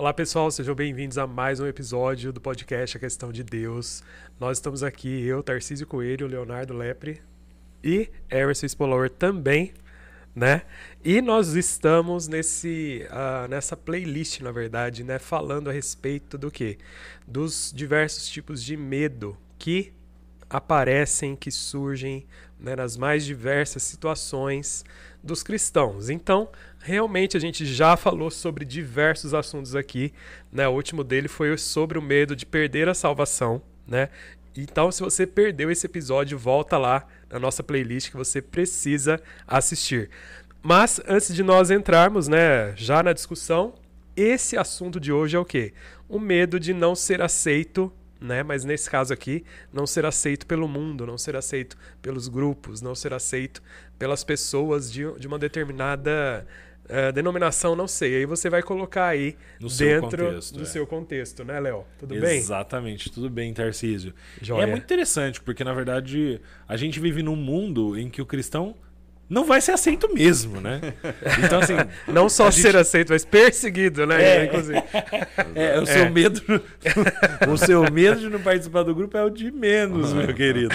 Olá pessoal, sejam bem-vindos a mais um episódio do podcast A Questão de Deus. Nós estamos aqui, eu, Tarcísio Coelho, Leonardo Lepre e Emerson Spolauer também, né? E nós estamos nesse, uh, nessa playlist, na verdade, né? Falando a respeito do que? Dos diversos tipos de medo que aparecem, que surgem né, nas mais diversas situações dos cristãos. Então, realmente a gente já falou sobre diversos assuntos aqui. Né? O último dele foi sobre o medo de perder a salvação. Né? Então, se você perdeu esse episódio, volta lá na nossa playlist que você precisa assistir. Mas antes de nós entrarmos, né, já na discussão, esse assunto de hoje é o quê? O medo de não ser aceito né? Mas nesse caso aqui, não ser aceito pelo mundo, não ser aceito pelos grupos, não ser aceito pelas pessoas de, de uma determinada uh, denominação, não sei. Aí você vai colocar aí no dentro contexto, do é. seu contexto, né, Léo? Tudo Exatamente, bem? Exatamente, tudo bem, Tarcísio. Joia. É muito interessante, porque na verdade a gente vive num mundo em que o cristão não vai ser aceito mesmo, né? Então, assim. não só gente... ser aceito, mas perseguido, né? É, Inclusive. é o seu é. medo. o seu medo de não participar do grupo é o de menos, meu querido.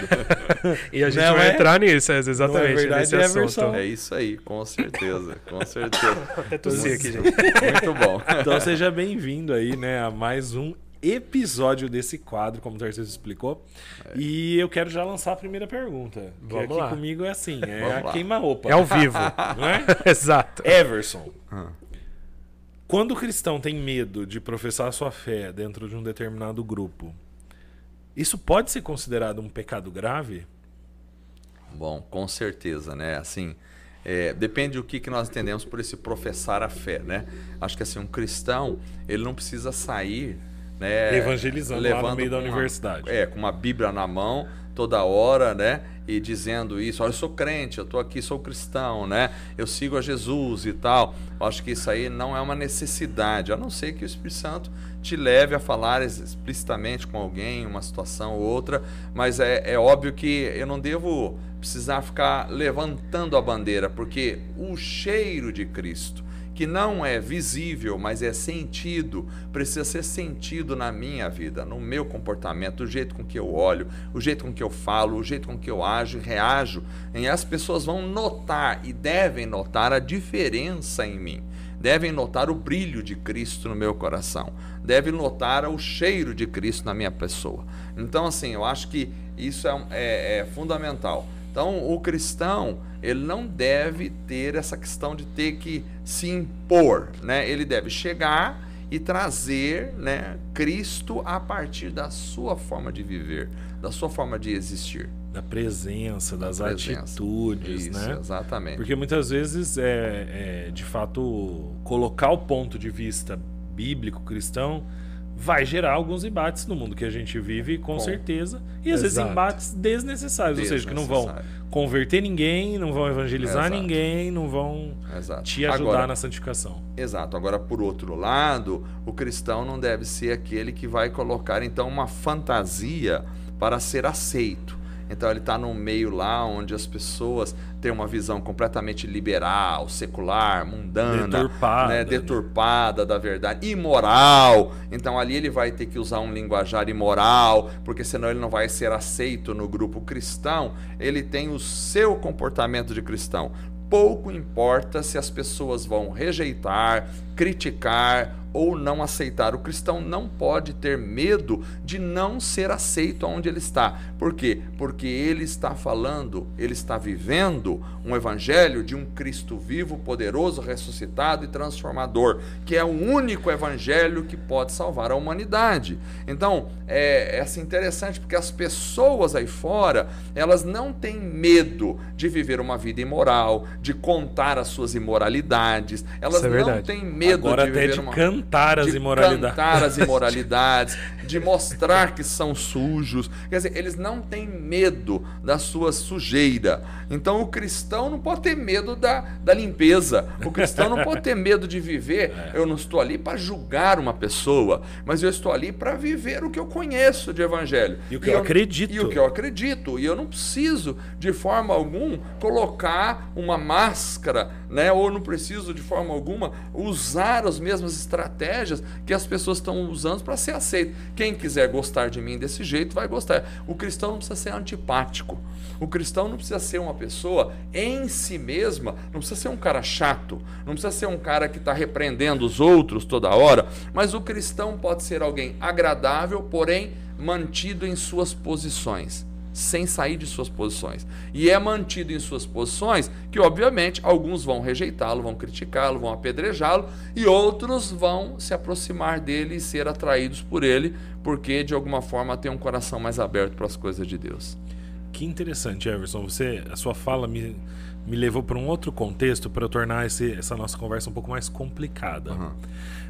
E a gente não vai é? entrar nisso, é, exatamente. Não é verdade, é, versão... é isso aí, com certeza. Com certeza. Até tossi aqui, gente. Muito bom. Então seja bem-vindo aí, né, a mais um episódio desse quadro, como o Tarcísio explicou. É. E eu quero já lançar a primeira pergunta. Vamos aqui lá. comigo é assim, é a queima-roupa. É ao vivo, não é? Exato. Everson. Ah. Quando o cristão tem medo de professar sua fé dentro de um determinado grupo, isso pode ser considerado um pecado grave? Bom, com certeza, né? Assim, é, depende do que, que nós entendemos por esse professar a fé, né? Acho que assim, um cristão, ele não precisa sair né, evangelizando levando lá no meio da universidade. é, com uma Bíblia na mão toda hora, né? E dizendo isso, olha, eu sou crente, eu estou aqui, sou cristão, né? Eu sigo a Jesus e tal. Eu acho que isso aí não é uma necessidade, a não ser que o Espírito Santo te leve a falar explicitamente com alguém, uma situação ou outra, mas é, é óbvio que eu não devo precisar ficar levantando a bandeira, porque o cheiro de Cristo, que não é visível, mas é sentido, precisa ser sentido na minha vida, no meu comportamento, o jeito com que eu olho, o jeito com que eu falo, o jeito com que eu ajo e reajo. E as pessoas vão notar e devem notar a diferença em mim. Devem notar o brilho de Cristo no meu coração. Devem notar o cheiro de Cristo na minha pessoa. Então, assim, eu acho que isso é, é, é fundamental. Então, o cristão, ele não deve ter essa questão de ter que se impor, né? Ele deve chegar e trazer, né, Cristo a partir da sua forma de viver, da sua forma de existir. Da presença, das da presença. atitudes, Isso, né? Exatamente. Porque muitas vezes é, é, de fato, colocar o ponto de vista bíblico cristão vai gerar alguns embates no mundo que a gente vive, com, com. certeza. E às Exato. vezes embates desnecessários, ou seja, que não vão converter ninguém, não vão evangelizar Exato. ninguém, não vão Exato. te ajudar Agora, na santificação. Exato. Agora, por outro lado, o cristão não deve ser aquele que vai colocar então uma fantasia para ser aceito. Então ele está num meio lá onde as pessoas têm uma visão completamente liberal, secular, mundana, deturpada, né? deturpada da verdade, imoral. Então ali ele vai ter que usar um linguajar imoral, porque senão ele não vai ser aceito no grupo cristão. Ele tem o seu comportamento de cristão. Pouco importa se as pessoas vão rejeitar, criticar ou não aceitar. O cristão não pode ter medo de não ser aceito onde ele está. Por quê? Porque ele está falando, ele está vivendo um evangelho de um Cristo vivo, poderoso, ressuscitado e transformador, que é o único evangelho que pode salvar a humanidade. Então, é, é assim, interessante porque as pessoas aí fora, elas não têm medo de viver uma vida imoral, de contar as suas imoralidades, elas é não têm medo Agora de viver de uma... cantar as de imoralidades. cantar as imoralidades, de mostrar que são sujos. Quer dizer, eles não têm medo da sua sujeira. Então o cristão não pode ter medo da, da limpeza. O cristão não pode ter medo de viver. É. Eu não estou ali para julgar uma pessoa, mas eu estou ali para viver o que eu conheço de evangelho. E o que e eu, eu, acredito. E o que eu acredito. E eu não preciso, de forma alguma, colocar uma máscara, né? ou não preciso, de forma alguma, usar as mesmas estratégias estratégias que as pessoas estão usando para ser aceito. Quem quiser gostar de mim desse jeito vai gostar. O cristão não precisa ser antipático. O cristão não precisa ser uma pessoa em si mesma, não precisa ser um cara chato, não precisa ser um cara que está repreendendo os outros toda hora, mas o cristão pode ser alguém agradável, porém mantido em suas posições sem sair de suas posições. E é mantido em suas posições que, obviamente, alguns vão rejeitá-lo, vão criticá-lo, vão apedrejá-lo, e outros vão se aproximar dele e ser atraídos por ele, porque de alguma forma tem um coração mais aberto para as coisas de Deus. Que interessante, Everson. Você, a sua fala me, me levou para um outro contexto para tornar esse, essa nossa conversa um pouco mais complicada. Uhum.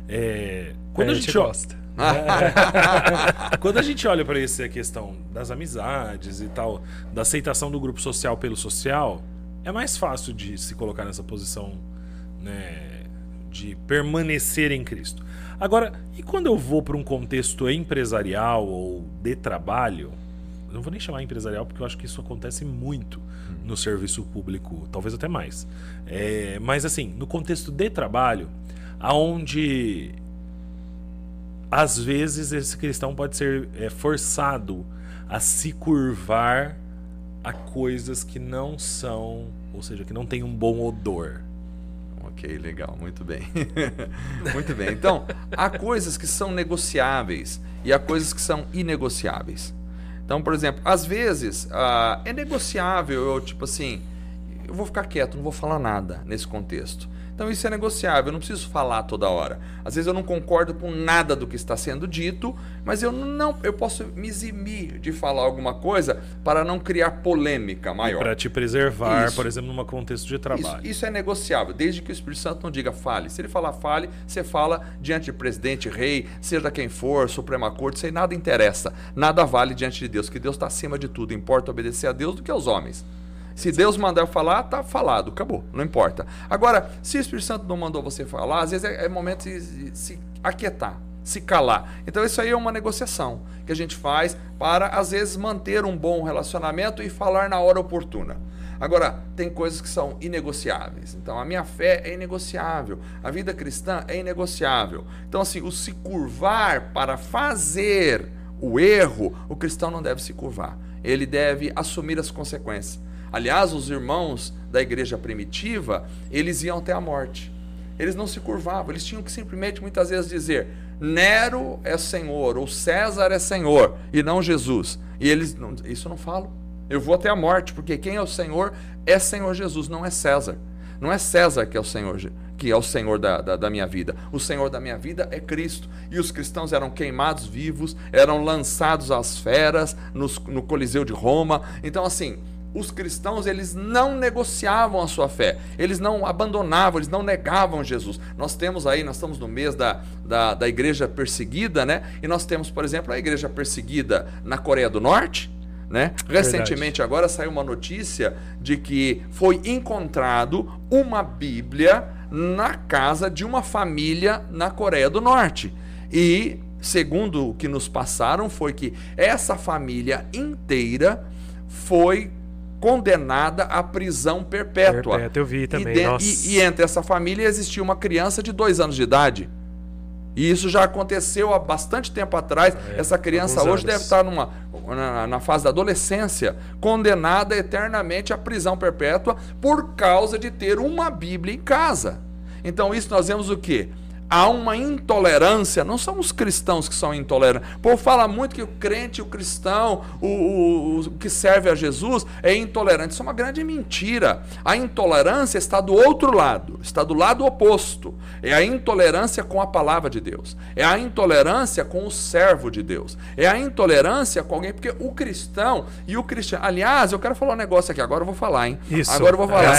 É, quando é, a gente, a gente gosta. Quando a gente olha para essa questão das amizades e tal, da aceitação do grupo social pelo social, é mais fácil de se colocar nessa posição né, de permanecer em Cristo. Agora, e quando eu vou para um contexto empresarial ou de trabalho, não vou nem chamar empresarial porque eu acho que isso acontece muito no serviço público, talvez até mais. É, mas assim, no contexto de trabalho, aonde às vezes esse cristão pode ser é, forçado a se curvar a coisas que não são, ou seja, que não tem um bom odor. Ok, legal, muito bem. muito bem. Então, há coisas que são negociáveis e há coisas que são inegociáveis. Então, por exemplo, às vezes uh, é negociável eu, tipo assim, eu vou ficar quieto, não vou falar nada nesse contexto. Então isso é negociável, eu não preciso falar toda hora. Às vezes eu não concordo com nada do que está sendo dito, mas eu não, eu posso me eximir de falar alguma coisa para não criar polêmica maior. Para te preservar, isso. por exemplo, num contexto de trabalho. Isso, isso, é negociável, desde que o Espírito Santo não diga fale. Se ele falar fale, você fala diante de presidente, rei, seja quem for, Suprema Corte, isso aí nada interessa. Nada vale diante de Deus, que Deus está acima de tudo. Importa obedecer a Deus do que aos homens. Se Deus mandar falar, tá falado, acabou, não importa. Agora, se o Espírito Santo não mandou você falar, às vezes é, é momento de se aquietar, se calar. Então isso aí é uma negociação que a gente faz para às vezes manter um bom relacionamento e falar na hora oportuna. Agora, tem coisas que são inegociáveis. Então, a minha fé é inegociável. A vida cristã é inegociável. Então, assim, o se curvar para fazer o erro, o cristão não deve se curvar. Ele deve assumir as consequências. Aliás, os irmãos da igreja primitiva, eles iam até a morte. Eles não se curvavam, eles tinham que simplesmente muitas vezes dizer: Nero é Senhor, ou César é Senhor, e não Jesus. E eles, não, isso não falam. Eu vou até a morte, porque quem é o Senhor é Senhor Jesus, não é César. Não é César que é o Senhor, que é o Senhor da, da, da, minha vida. O Senhor da minha vida é Cristo. E os cristãos eram queimados vivos, eram lançados às feras no Coliseu de Roma. Então, assim, os cristãos eles não negociavam a sua fé, eles não abandonavam, eles não negavam Jesus. Nós temos aí, nós estamos no mês da, da, da igreja perseguida, né? E nós temos, por exemplo, a igreja perseguida na Coreia do Norte. Né? Recentemente agora saiu uma notícia de que foi encontrado uma Bíblia na casa de uma família na Coreia do Norte. E segundo o que nos passaram foi que essa família inteira foi condenada à prisão perpétua. Perpétua, eu vi também. E, de, e, e, entre essa família existia uma criança de dois anos de idade. E isso já aconteceu há bastante tempo atrás. É, essa criança hoje deve estar numa, na, na, fase da adolescência, condenada eternamente à prisão perpétua por causa de ter uma Bíblia em casa. Então, isso nós vemos o quê? Há uma intolerância, não são os cristãos que são intolerantes. O povo fala muito que o crente, o cristão, o, o, o, que serve a Jesus é intolerante. Isso é uma grande mentira. A intolerância está do outro lado, está do lado oposto. É a intolerância com a palavra de Deus, é a intolerância com o servo de Deus, é a intolerância com alguém, porque o cristão e o cristiano. Aliás, eu quero falar um negócio aqui, agora eu vou falar, hein? Isso. Agora eu vou falar.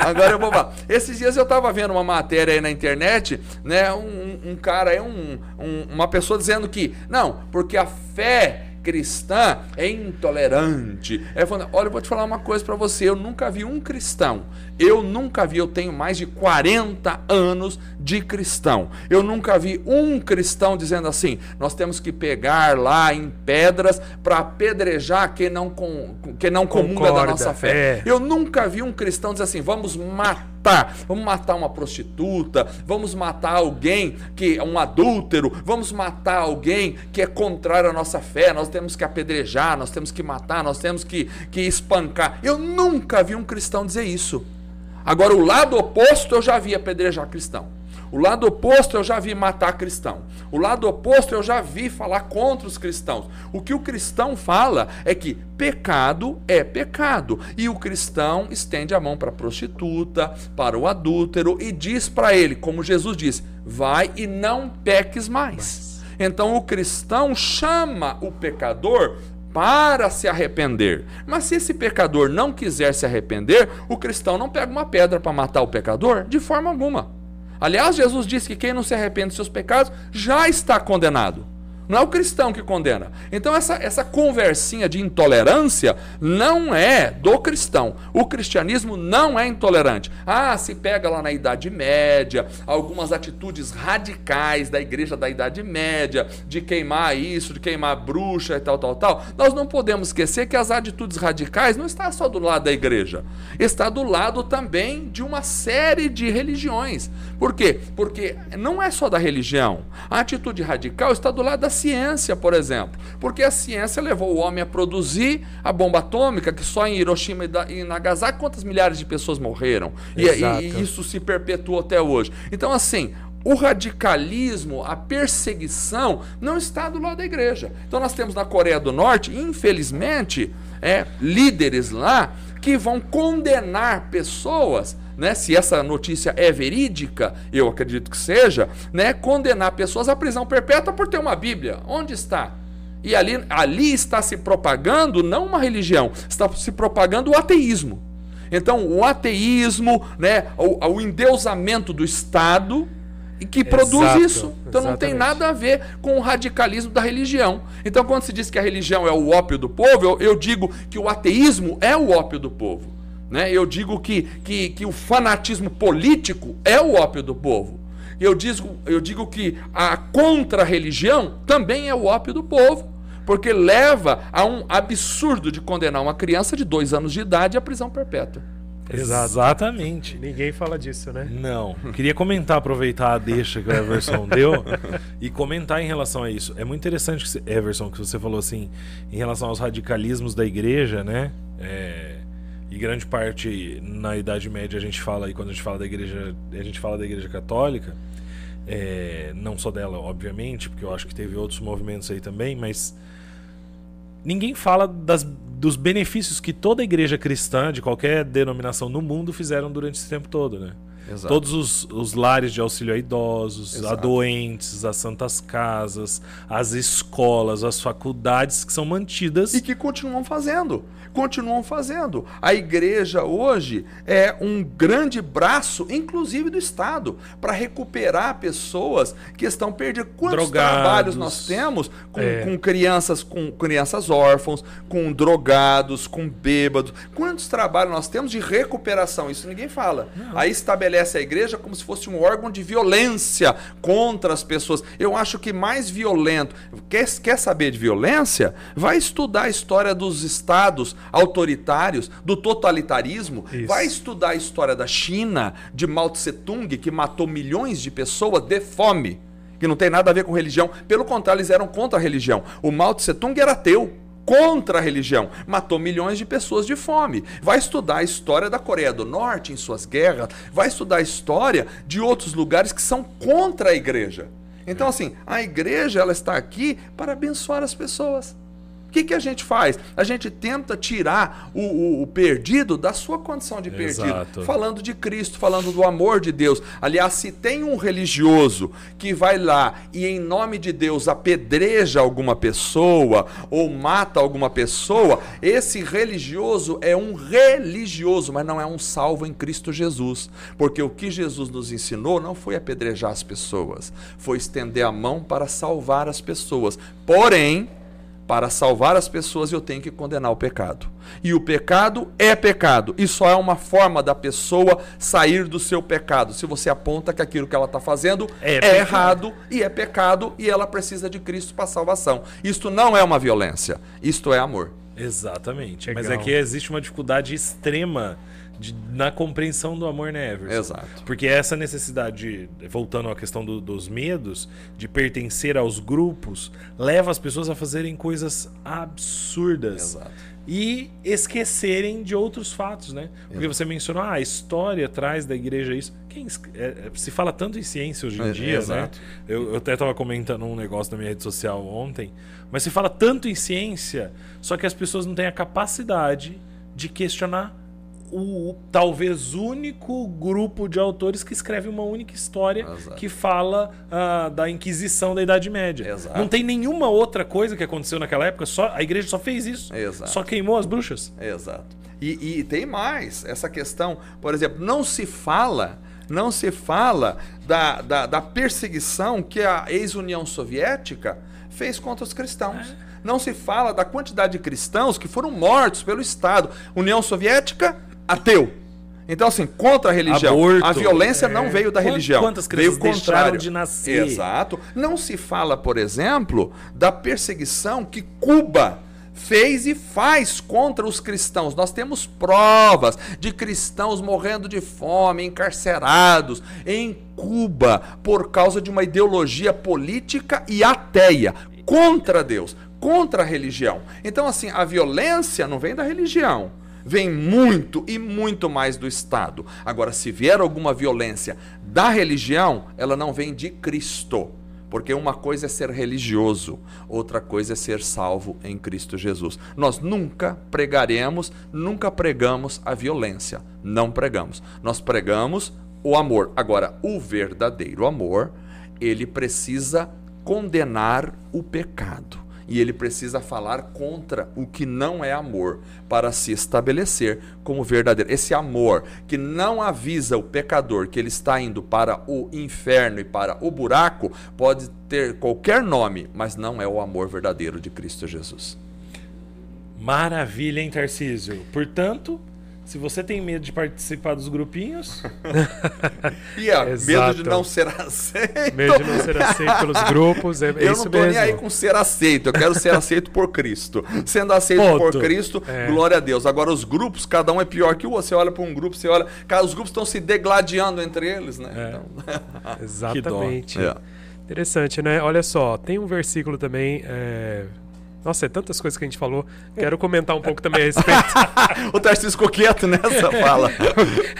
Agora eu vou falar. Esses dias eu estava vendo uma matéria aí na internet internet, né, um, um cara, um, um, uma pessoa dizendo que, não, porque a fé cristã é intolerante. É falando, olha, eu vou te falar uma coisa para você, eu nunca vi um cristão eu nunca vi, eu tenho mais de 40 anos de cristão. Eu nunca vi um cristão dizendo assim: nós temos que pegar lá em pedras para apedrejar quem não, com, quem não comunga da nossa fé. É. Eu nunca vi um cristão dizer assim: vamos matar matar. Vamos matar uma prostituta, vamos matar alguém que é um adúltero, vamos matar alguém que é contrário à nossa fé. Nós temos que apedrejar, nós temos que matar, nós temos que, que espancar. Eu nunca vi um cristão dizer isso. Agora, o lado oposto eu já vi apedrejar cristão. O lado oposto eu já vi matar cristão. O lado oposto eu já vi falar contra os cristãos. O que o cristão fala é que pecado é pecado. E o cristão estende a mão para a prostituta, para o adúltero e diz para ele, como Jesus disse: vai e não peques mais. Então o cristão chama o pecador para se arrepender. Mas se esse pecador não quiser se arrepender, o cristão não pega uma pedra para matar o pecador de forma alguma. Aliás, Jesus disse que quem não se arrepende dos seus pecados já está condenado. Não é o cristão que condena. Então, essa, essa conversinha de intolerância não é do cristão. O cristianismo não é intolerante. Ah, se pega lá na Idade Média, algumas atitudes radicais da igreja da Idade Média, de queimar isso, de queimar bruxa e tal, tal, tal. Nós não podemos esquecer que as atitudes radicais não estão só do lado da igreja, está do lado também de uma série de religiões. Por quê? Porque não é só da religião. A atitude radical está do lado da ciência, por exemplo. Porque a ciência levou o homem a produzir a bomba atômica, que só em Hiroshima e Nagasaki quantas milhares de pessoas morreram. E, e, isso se perpetuou até hoje. Então, assim, o radicalismo, a perseguição, não está do lado da igreja. Então nós temos na Coreia do Norte, infelizmente, é, líderes lá que vão condenar pessoas né, se essa notícia é verídica, eu acredito que seja, né, condenar pessoas à prisão perpétua por ter uma Bíblia. Onde está? E ali, ali está se propagando não uma religião, está se propagando o ateísmo. Então, o ateísmo, né, o, o endeusamento do Estado, e que produz Exato, isso. Então exatamente. não tem nada a ver com o radicalismo da religião. Então, quando se diz que a religião é o ópio do povo, eu, eu digo que o ateísmo é o ópio do povo. Né? Eu digo que, que, que o fanatismo político é o ópio do povo. Eu digo, eu digo que a contra-religião também é o ópio do povo, porque leva a um absurdo de condenar uma criança de dois anos de idade à prisão perpétua. Exatamente. Ninguém fala disso, né? Não. Queria comentar, aproveitar a deixa que o Everson deu e comentar em relação a isso. É muito interessante, Everson, que você falou assim, em relação aos radicalismos da igreja, né? É e grande parte na Idade Média a gente fala, e quando a gente fala da igreja, a gente fala da igreja católica, é, não só dela, obviamente, porque eu acho que teve outros movimentos aí também, mas ninguém fala das, dos benefícios que toda igreja cristã, de qualquer denominação no mundo, fizeram durante esse tempo todo, né? Exato. Todos os, os, lares de auxílio a idosos, Exato. a doentes, as santas casas, as escolas, as faculdades que são mantidas. E que continuam fazendo continuam fazendo. A igreja hoje é um grande braço, inclusive do Estado, para recuperar pessoas que estão perdidas. Quantos Drogados. trabalhos nós temos com, é. com crianças, com crianças órfãos, com drogados, com bêbados? Quantos trabalhos nós temos de recuperação? Isso ninguém fala. Não. Aí estabelece a igreja como se fosse um órgão de violência contra as pessoas. Eu acho que mais violento. Quer, quer saber de violência? Vai estudar a história dos estados autoritários, do totalitarismo, Isso. vai estudar a história da China, de Mao Tse Tung, que matou milhões de pessoas de fome, que não tem nada a ver com religião. Pelo contrário, eles eram contra a religião. O Mao Tse Tung era ateu contra a religião, matou milhões de pessoas de fome. Vai estudar a história da Coreia do Norte em suas guerras, vai estudar a história de outros lugares que são contra a igreja. Então, assim, a igreja ela está aqui para abençoar as pessoas. O que, que a gente faz? A gente tenta tirar o, o, o perdido da sua condição de perdido. Exato. Falando de Cristo, falando do amor de Deus. Aliás, se tem um religioso que vai lá e, em nome de Deus, apedreja alguma pessoa ou mata alguma pessoa, esse religioso é um religioso, mas não é um salvo em Cristo Jesus. Porque o que Jesus nos ensinou não foi apedrejar as pessoas, foi estender a mão para salvar as pessoas. Porém, para salvar as pessoas, eu tenho que condenar o pecado. E o pecado é pecado. E só é uma forma da pessoa sair do seu pecado. Se você aponta que aquilo que ela está fazendo é, é errado e é pecado e ela precisa de Cristo para salvação. Isto não é uma violência. Isto é amor. Exatamente. Legal. Mas é que existe uma dificuldade extrema de- na compreensão do amor, né, Everson? Exato. Porque essa necessidade, de- voltando à questão do- dos medos, de pertencer aos grupos, leva as pessoas a fazerem coisas absurdas. Exato. E esquecerem de outros fatos, né? Porque você mencionou, ah, a história traz da igreja isso. Quem é, é, se fala tanto em ciência hoje em É, dia, exato. né? Eu, eu até estava comentando um negócio na minha rede social ontem, mas se fala tanto em ciência, só que as pessoas não têm a capacidade de questionar o, talvez único grupo de autores que escreve uma única história Exato. que fala ah, da Inquisição da Idade Média. Exato. Não tem nenhuma outra coisa que aconteceu naquela época, só a igreja só fez isso. Exato. Só queimou as bruxas. Exato. E, e tem mais essa questão, por exemplo, não se fala, não se fala da, da, da perseguição que a ex-União Soviética fez contra os cristãos. Não se fala da quantidade de cristãos que foram mortos pelo Estado. União Soviética, ateu. Então, assim, contra a religião. Aborto. A violência É. não veio da Quant- religião. quantas veio crianças o deixaram contrário. de nascer? Exato. Não se fala, por exemplo, da perseguição que Cuba fez e faz contra os cristãos. Nós temos provas de cristãos morrendo de fome, encarcerados em Cuba por causa de uma ideologia política e ateia contra Deus, contra a religião. Então, assim, a violência não vem da religião. Vem muito e muito mais do Estado. Agora, se vier alguma violência da religião, ela não vem de Cristo. Porque uma coisa é ser religioso, outra coisa é ser salvo em Cristo Jesus. Nós nunca pregaremos, nunca pregamos a violência. Não pregamos. Nós pregamos o amor. Agora, o verdadeiro amor, ele precisa condenar o pecado. E ele precisa falar contra o que não é amor para se estabelecer como verdadeiro. Esse amor que não avisa o pecador que ele está indo para o inferno e para o buraco pode ter qualquer nome, mas não é o amor verdadeiro de Cristo Jesus. Maravilha, hein, Tarcísio? Portanto, se você tem medo de participar dos grupinhos, E é, medo de não ser aceito. Medo de não ser aceito pelos grupos, é, é Eu isso não tô mesmo. nem aí com ser aceito, eu quero ser aceito por Cristo. Sendo aceito por Ponto. Cristo, É. glória a Deus. Agora, os grupos, cada um é pior que o outro. Você olha para um grupo, você olha. Cara, os grupos estão se degladiando entre eles, né? É. Então, Exatamente. É. Interessante, né? Olha só, tem um versículo também. É, Nossa, é tantas coisas que a gente falou. Quero comentar um pouco também a respeito. o Tarcísio ficou quieto nessa fala.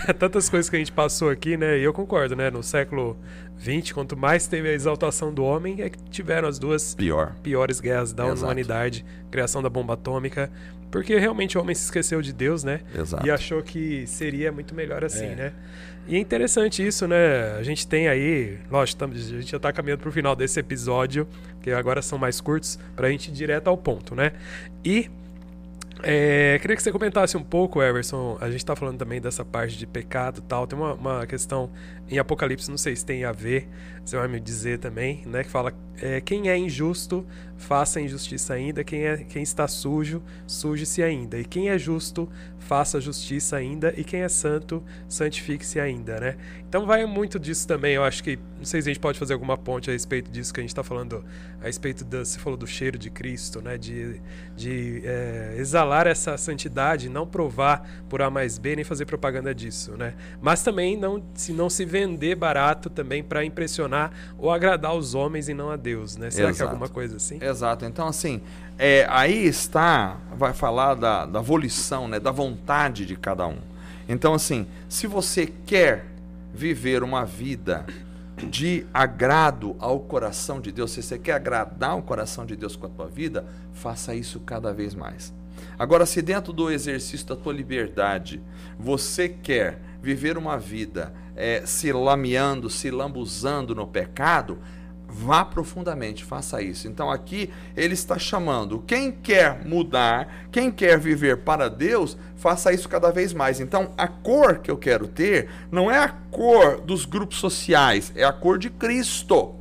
É tantas coisas que a gente passou aqui, né? E eu concordo, né? No século XX, quanto mais teve a exaltação do homem, é que tiveram as duas Pior. piores guerras da Exato. humanidade, criação da bomba atômica, porque realmente o homem se esqueceu de Deus, né? Exato. E achou que seria muito melhor assim, É. né? E é interessante isso, né? A gente tem aí, lógico, a gente já tá caminhando pro final desse episódio, que agora são mais curtos, pra gente ir direto ao ponto, né? E é, queria que você comentasse um pouco, Everson. A gente tá falando também dessa parte de pecado tal. Tem uma, uma questão em Apocalipse, não sei se tem a ver, você vai me dizer também, né? Que fala: é, quem é injusto, faça injustiça ainda. Quem, é, quem está sujo, suje-se ainda. E quem é justo, faça justiça ainda. E quem é santo, santifique-se ainda, né? Então vai muito disso também. Eu acho que, não sei se a gente pode fazer alguma ponte a respeito disso que a gente tá falando, a respeito da. Você falou do cheiro de Cristo, né? De, de é, exalar essa santidade, não provar por A mais B, nem fazer propaganda disso, né? Mas também não se, não se vender barato também para impressionar ou agradar os homens e não a Deus, né? Será que é Exato. alguma coisa assim? Exato. Então, assim, é, aí está, vai falar da, da volição, né, da vontade de cada um. Então, assim, se você quer viver uma vida de agrado ao coração de Deus, se você quer agradar o coração de Deus com a tua vida, faça isso cada vez mais. Agora, se dentro do exercício da tua liberdade você quer viver uma vida eh, se lameando, se lambuzando no pecado, vá profundamente, faça isso. Então aqui ele está chamando quem quer mudar, quem quer viver para Deus, faça isso cada vez mais. Então a cor que eu quero ter não é a cor dos grupos sociais, é a cor de Cristo.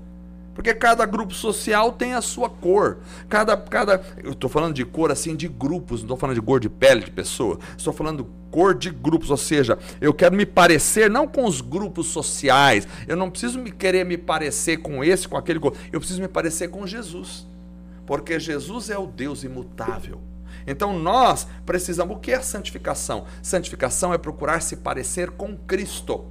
Porque cada grupo social tem a sua cor. Cada, cada, eu estou falando de cor assim de grupos, não estou falando de cor de pele de pessoa. Estou falando cor de grupos, ou seja, eu quero me parecer não com os grupos sociais. Eu não preciso me querer me parecer com esse, com aquele. Eu preciso me parecer com Jesus. Porque Jesus é o Deus imutável. Então nós precisamos. O que é santificação? Santificação é procurar se parecer com Cristo.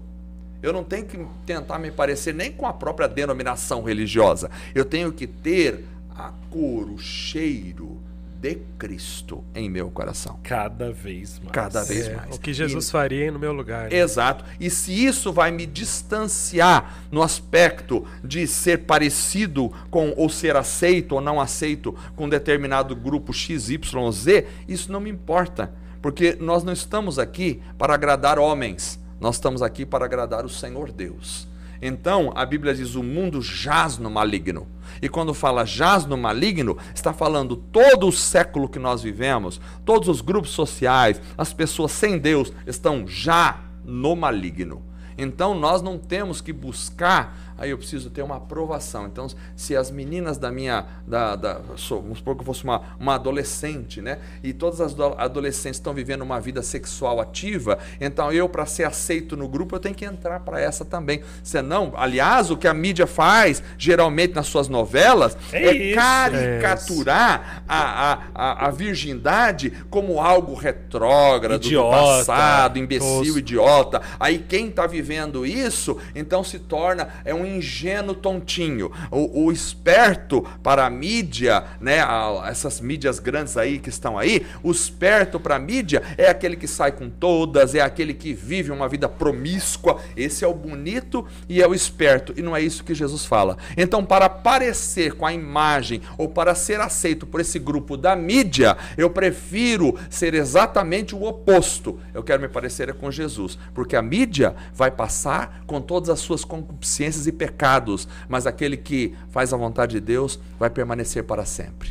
Eu não tenho que tentar me parecer nem com a própria denominação religiosa. Eu tenho que ter a cor, o cheiro de Cristo em meu coração. Cada vez mais. Cada vez É, mais. o que Jesus E- faria no meu lugar. né? Exato. E se isso vai me distanciar no aspecto de ser parecido com ou ser aceito ou não aceito com determinado grupo XYZ, isso não me importa, porque nós não estamos aqui para agradar homens. Nós estamos aqui para agradar o Senhor Deus. Então, a Bíblia diz: o mundo jaz no maligno. E quando fala jaz no maligno, está falando todo o século que nós vivemos, todos os grupos sociais, as pessoas sem Deus estão já no maligno. Então nós não temos que buscar, aí eu preciso ter uma aprovação. Então, se as meninas da minha, da, da, sou- vamos supor que eu fosse uma, uma adolescente, né? E todas as do- adolescentes estão vivendo uma vida sexual ativa, então eu, para ser aceito no grupo, eu tenho que entrar para essa também. Senão, aliás, o que a mídia faz, geralmente nas suas novelas, É é, isso. caricaturar a, a, a, a virgindade como algo retrógrado, do Idiota, passado, imbecil, tosco. idiota. Aí quem está vivendo isso, então se torna é um ingênuo tontinho. O, o esperto para a mídia, né, a- essas mídias grandes aí que estão aí, o esperto para a mídia é aquele que sai com todas, é aquele que vive uma vida promíscua. Esse é o bonito e é o esperto. E não é isso que Jesus fala. Então, para parecer com a imagem ou para ser aceito por esse grupo da mídia, eu prefiro ser exatamente o oposto. Eu quero me parecer é com Jesus, porque a mídia vai passar com todas as suas concupiscências e pecados, mas aquele que faz a vontade de Deus vai permanecer para sempre.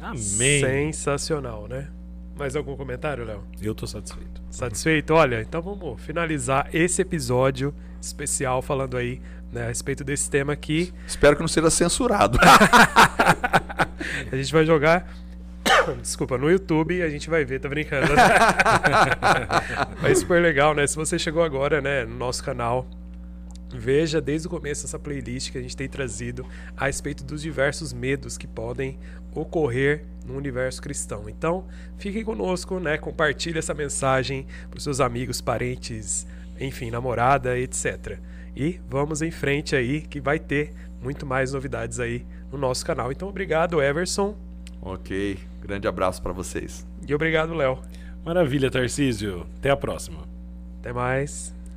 Amém. Sensacional, né? Mais algum comentário, Léo? Eu tô satisfeito. Satisfeito? Olha, então vamos finalizar esse episódio especial falando aí né, a respeito desse tema aqui. Espero que não seja censurado. A gente vai jogar. Desculpa, no YouTube a gente vai ver, tá brincando. Mas super legal, né? Se você chegou agora, né, no nosso canal, veja desde o começo essa playlist que a gente tem trazido a respeito dos diversos medos que podem ocorrer no universo cristão. Então, fiquem conosco, né? Compartilhe essa mensagem para os seus amigos, parentes, enfim, namorada, etc. E vamos em frente aí, que vai ter muito mais novidades aí no nosso canal. Então, obrigado, Everson. ok, grande abraço para vocês. E obrigado, Léo. Maravilha, Tarcísio. Até a próxima. Até mais.